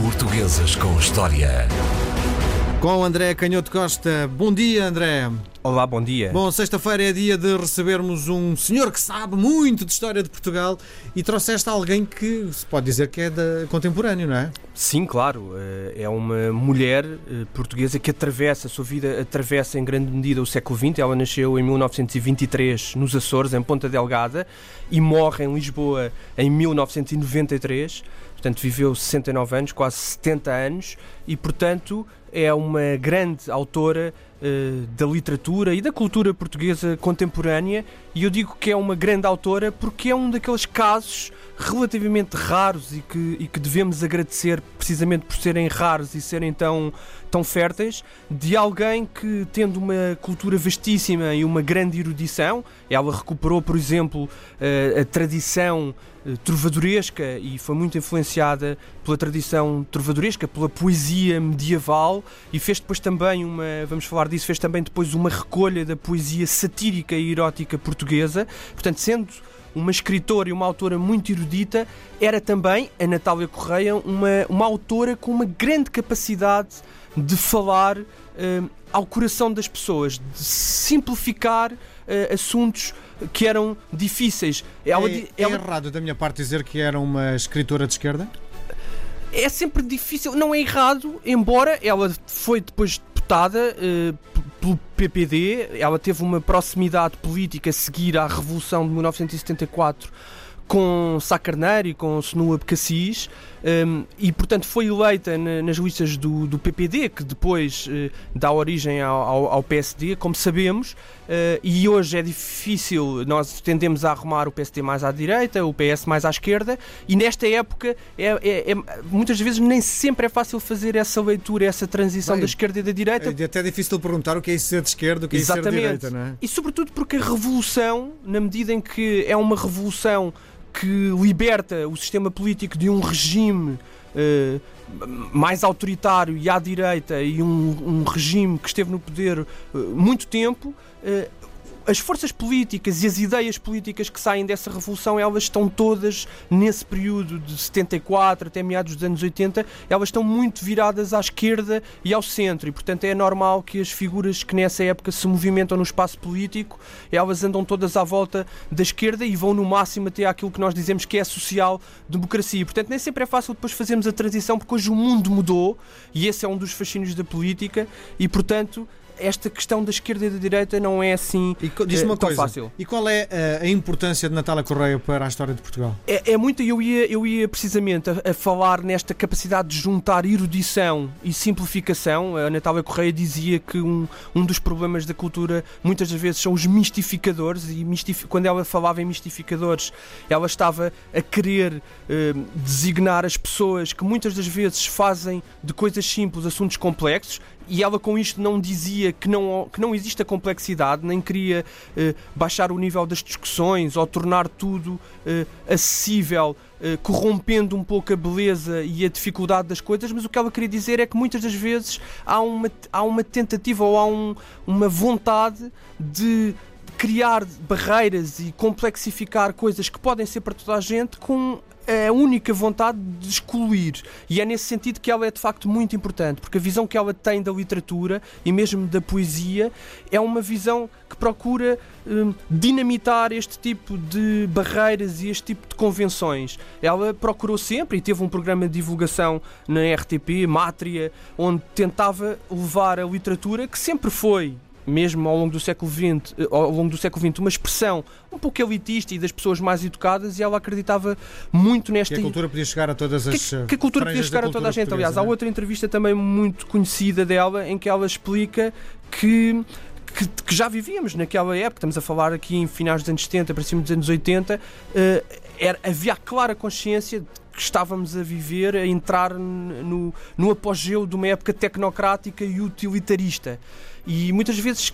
Portuguesas com História. Com André Canhoto Costa. Bom dia, André. Olá, bom dia. Bom, sexta-feira é dia de recebermos um senhor que sabe muito de história de Portugal e trouxeste alguém que se pode dizer que é da contemporâneo, não é? Sim, claro. eh, É uma mulher eh, portuguesa que atravessa, a sua vida atravessa em grande medida o século XX. Ela nasceu em 1923 nos Açores, em Ponta Delgada, e morre em Lisboa em 1993. Portanto, viveu 69 anos, quase 70 anos, e, portanto, é uma grande autora eh, da literatura e da cultura portuguesa contemporânea. E eu digo que é uma grande autora porque é um daqueles casos relativamente raros e que, e que devemos agradecer precisamente por serem raros e serem tão, tão férteis, de alguém que, tendo uma cultura vastíssima e uma grande erudição, ela recuperou, por exemplo, eh, a tradição trovadoresca e foi muito influenciada pela tradição trovadoresca, pela poesia medieval e fez depois também uma, vamos falar disso, fez também depois uma recolha da poesia satírica e erótica portuguesa. Portanto, sendo uma escritora e uma autora muito erudita, era também a Natália Correia uma, uma autora com uma grande capacidade de falar eh, ao coração das pessoas, de simplificar eh, assuntos que eram difíceis. Ela, é, di- é ela- errado da minha parte dizer que era uma escritora de esquerda? é sempre difícil, não é errado, embora ela foi depois deputada eh, pelo PPD, ela teve uma proximidade política a seguir à Revolução de 1974 com Sá Carneiro e com Senua Becassis um, e portanto foi eleita na- nas listas do, do PPD que depois eh, dá origem ao, ao- ao PSD, como sabemos eh, e hoje é difícil, nós tendemos a arrumar o PSD mais à direita, o PS mais à esquerda e nesta época é, é- é- muitas vezes nem sempre é fácil fazer essa leitura, essa transição Bem, da esquerda e da direita É até difícil perguntar o que é isso ser de esquerda, o que é isso ser de direita, não é? E sobretudo porque a revolução, na medida em que é uma revolução que liberta o sistema político de um regime eh, mais autoritário e à direita e um, um regime que esteve no poder eh, muito tempo, eh, as forças políticas e as ideias políticas que saem dessa revolução, elas estão todas nesse período de 74 até meados dos anos 80, elas estão muito viradas à esquerda e ao centro e, portanto, é normal que as figuras que nessa época se movimentam no espaço político, elas andam todas à volta da esquerda e vão no máximo até àquilo que nós dizemos que é social-democracia. Portanto, nem sempre é fácil depois fazermos a transição porque hoje o mundo mudou e esse é um dos fascínios da política e, portanto, esta questão da esquerda e da direita não é assim E diz-me eh, uma tão coisa, fácil. e qual é eh, a, importância de Natália Correia para a história de Portugal? É, é muito, eu ia, eu ia precisamente a, a falar nesta capacidade de juntar erudição e simplificação. A Natália Correia dizia que um, um dos problemas da cultura muitas das vezes são os mistificadores, e mistif- quando ela falava em mistificadores, ela estava a querer eh, designar as pessoas que muitas das vezes fazem de coisas simples assuntos complexos. E ela com isto não dizia que não, que não existe a complexidade, nem queria eh, baixar o nível das discussões ou tornar tudo eh, acessível, eh, corrompendo um pouco a beleza e a dificuldade das coisas, mas o que ela queria dizer é que muitas das vezes há uma, há uma tentativa ou há um- uma vontade de criar barreiras e complexificar coisas que podem ser para toda a gente com a única vontade de excluir. E é nesse sentido que ela é de facto muito importante, porque a visão que ela tem da literatura e mesmo da poesia é uma visão que procura hum, dinamitar este tipo de barreiras e este tipo de convenções. Ela procurou sempre e teve um programa de divulgação na RTP, Mátria, onde tentava levar a literatura que sempre foi mesmo ao longo do século XX, eh, ao longo do século XX, uma expressão um pouco elitista e das pessoas mais educadas, e ela acreditava muito nesta Que a cultura podia chegar a todas as que, que a cultura podia chegar a toda a cultura gente. Aliás, há é? outra entrevista também muito conhecida dela em que ela explica que. Que, que já vivíamos naquela época, estamos a falar aqui em finais dos anos 70, para cima dos anos 80, eh, era, havia a clara consciência de que estávamos a viver, a entrar no, no apogeu de uma época tecnocrática e utilitarista. E muitas vezes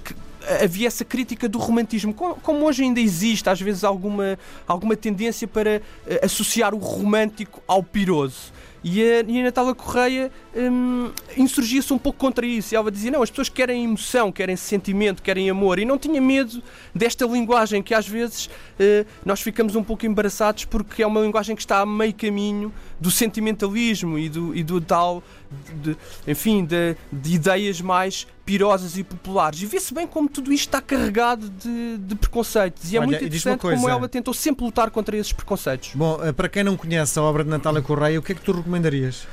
havia essa crítica do romantismo, co- como hoje ainda existe, às vezes, alguma, alguma tendência para eh, associar o romântico ao piroso. E a, e a Natália Correia hum, insurgia-se um pouco contra isso. E ela dizia: não, as pessoas querem emoção, querem sentimento, querem amor. E não tinha medo desta linguagem que às vezes eh, nós ficamos um pouco embaraçados porque é uma linguagem que está a meio caminho do sentimentalismo e do, e do tal, de, enfim, de, de ideias mais pirosas e populares. E vê-se bem como tudo isto está carregado de, de preconceitos. E é Olha, muito diz-me uma interessante como ela tentou sempre lutar contra esses preconceitos. Bom, eh, para quem não conhece a obra de Natália Correia, o que é que tu recomendarias?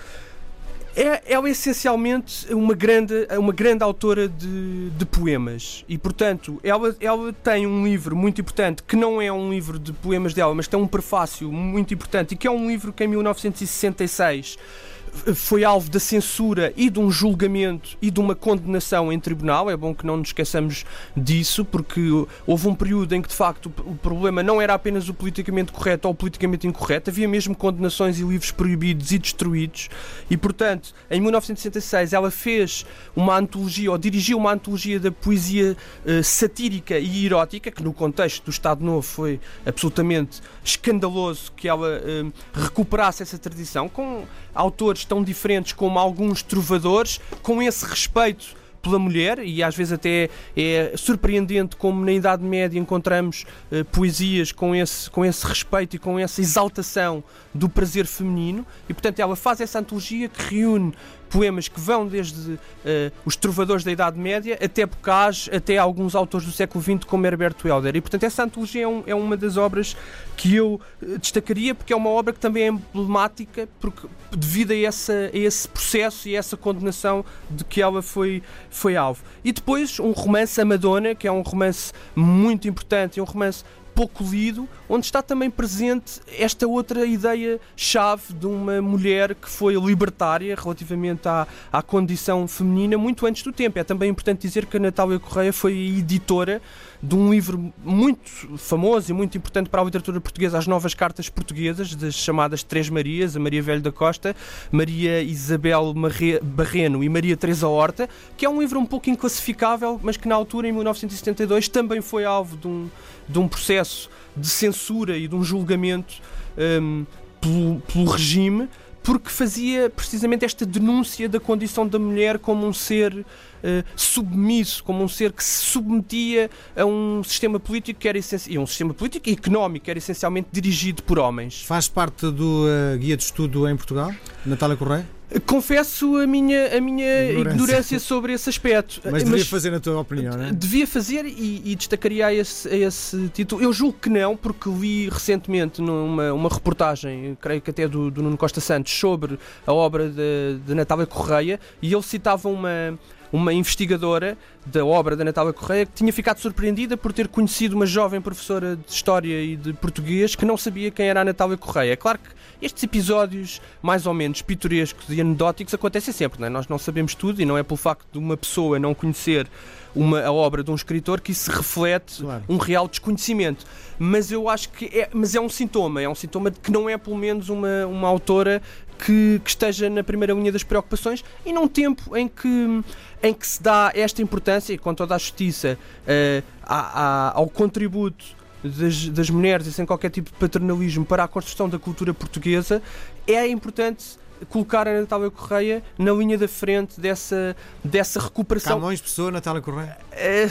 É, ela é essencialmente uma grande, uma grande autora de, de poemas e, portanto, ela, ela tem um livro muito importante que não é um livro de poemas dela, mas tem um prefácio muito importante e que é um livro que em 1966 foi alvo da censura e de um julgamento e de uma condenação em tribunal. É bom que não nos esqueçamos disso, porque houve um período em que de facto o problema não era apenas o politicamente correto ou o politicamente incorreto, havia mesmo condenações e livros proibidos e destruídos. E portanto, em 1966 ela fez uma antologia ou dirigiu uma antologia da poesia eh, satírica e erótica, que no contexto do Estado Novo foi absolutamente escandaloso que ela eh, recuperasse essa tradição com autores tão diferentes como alguns trovadores, com esse respeito pela mulher, e às vezes até é surpreendente como na Idade Média encontramos eh, poesias com esse, com esse respeito e com essa exaltação do prazer feminino, e portanto ela faz essa antologia que reúne poemas que vão desde eh, os trovadores da Idade Média até Bocage, até alguns autores do século XX como Herbert Welder. E portanto essa antologia é, um- é uma das obras que eu eh, destacaria porque é uma obra que também é emblemática porque, devido a, essa, a esse processo e a essa condenação de que ela foi, foi alvo. E depois um romance A Madonna, que é um romance muito importante, é um romance pouco lido, onde está também presente esta outra ideia-chave de uma mulher que foi libertária relativamente à, à condição feminina muito antes do tempo. É também importante dizer que a Natália Correia foi editora de um livro muito famoso e muito importante para a literatura portuguesa, as novas cartas portuguesas, das chamadas Três Marias, a Maria Velho da Costa, Maria Isabel Barreno e Maria Teresa Horta, que é um livro um pouco inclassificável, mas que na altura, em 1972, também foi alvo de um, de um processo de censura e de um julgamento hum, pelo, pelo regime, porque fazia precisamente esta denúncia da condição da mulher como um ser eh, submisso, como um ser que se submetia a um sistema político que era essenci- e um sistema político e económico que era essencialmente dirigido por homens. Faz parte do eh, guia de estudo em Portugal, Natália Correia? Confesso a minha, a minha Ignorância. ignorância. sobre esse aspecto. Mas devia fazer na tua opinião, não é? Devia fazer e, e destacaria a esse, a esse título. Eu julgo que não, porque li recentemente numa uma reportagem, creio que até do, do Nuno Costa Santos, sobre a obra de, de Natália Correia e ele citava uma, uma investigadora da obra da Natália Correia que tinha ficado surpreendida por ter conhecido uma jovem professora de História e de Português que não sabia quem era a Natália Correia. É claro que estes episódios mais ou menos pitorescos e anedóticos acontecem sempre, não é? Nós não sabemos tudo e não é pelo facto de uma pessoa não conhecer uma, a obra de um escritor que isso reflete Claro. um real desconhecimento. Mas eu acho que é, mas é um sintoma, é um sintoma de que não é pelo menos uma, uma autora que, que esteja na primeira linha das preocupações e num tempo em que, em que se dá esta importância, e com toda a justiça, eh, à- à- ao contributo das, das mulheres e sem qualquer tipo de paternalismo para a construção da cultura portuguesa, é importante colocar a Natália Correia na linha da frente dessa, dessa recuperação. Camões, Pessoa, Natália Correia? É...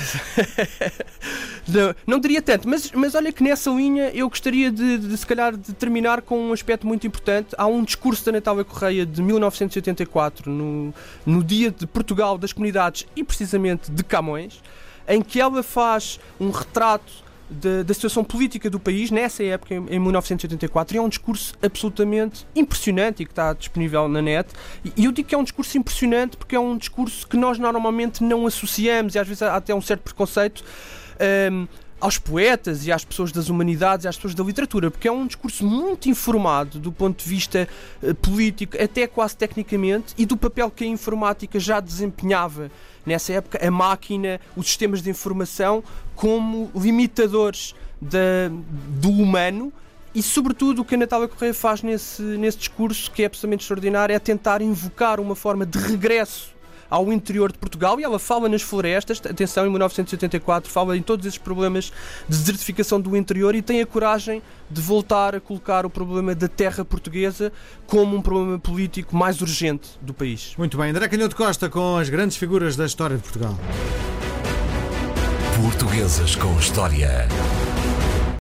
não, não diria tanto, mas, mas olha que nessa linha eu gostaria de, de, se calhar de terminar com um aspecto muito importante. Há um discurso da Natália Correia de 1984, no, no dia de Portugal das comunidades e precisamente de Camões, em que ela faz um retrato da, situação política do país nessa época, em, em 1984, e é um discurso absolutamente impressionante e que está disponível na net. E, eu digo que é um discurso impressionante porque é um discurso que nós normalmente não associamos e às vezes há até um certo preconceito. hum, aos poetas e às pessoas das humanidades e às pessoas da literatura, porque é um discurso muito informado do ponto de vista eh, político, até quase tecnicamente, e do papel que a informática já desempenhava nessa época, a máquina, os sistemas de informação, como limitadores do humano. E, sobretudo, o que a Natália Correia faz nesse, nesse discurso, que é absolutamente extraordinário, é tentar invocar uma forma de regresso ao interior de Portugal e ela fala nas florestas, atenção, em 1984 fala em todos esses problemas de desertificação do interior e tem a coragem de voltar a colocar o problema da terra portuguesa como um problema político mais urgente do país. Muito bem, André Canhoto Costa com as grandes figuras da história de Portugal. Portuguesas com História.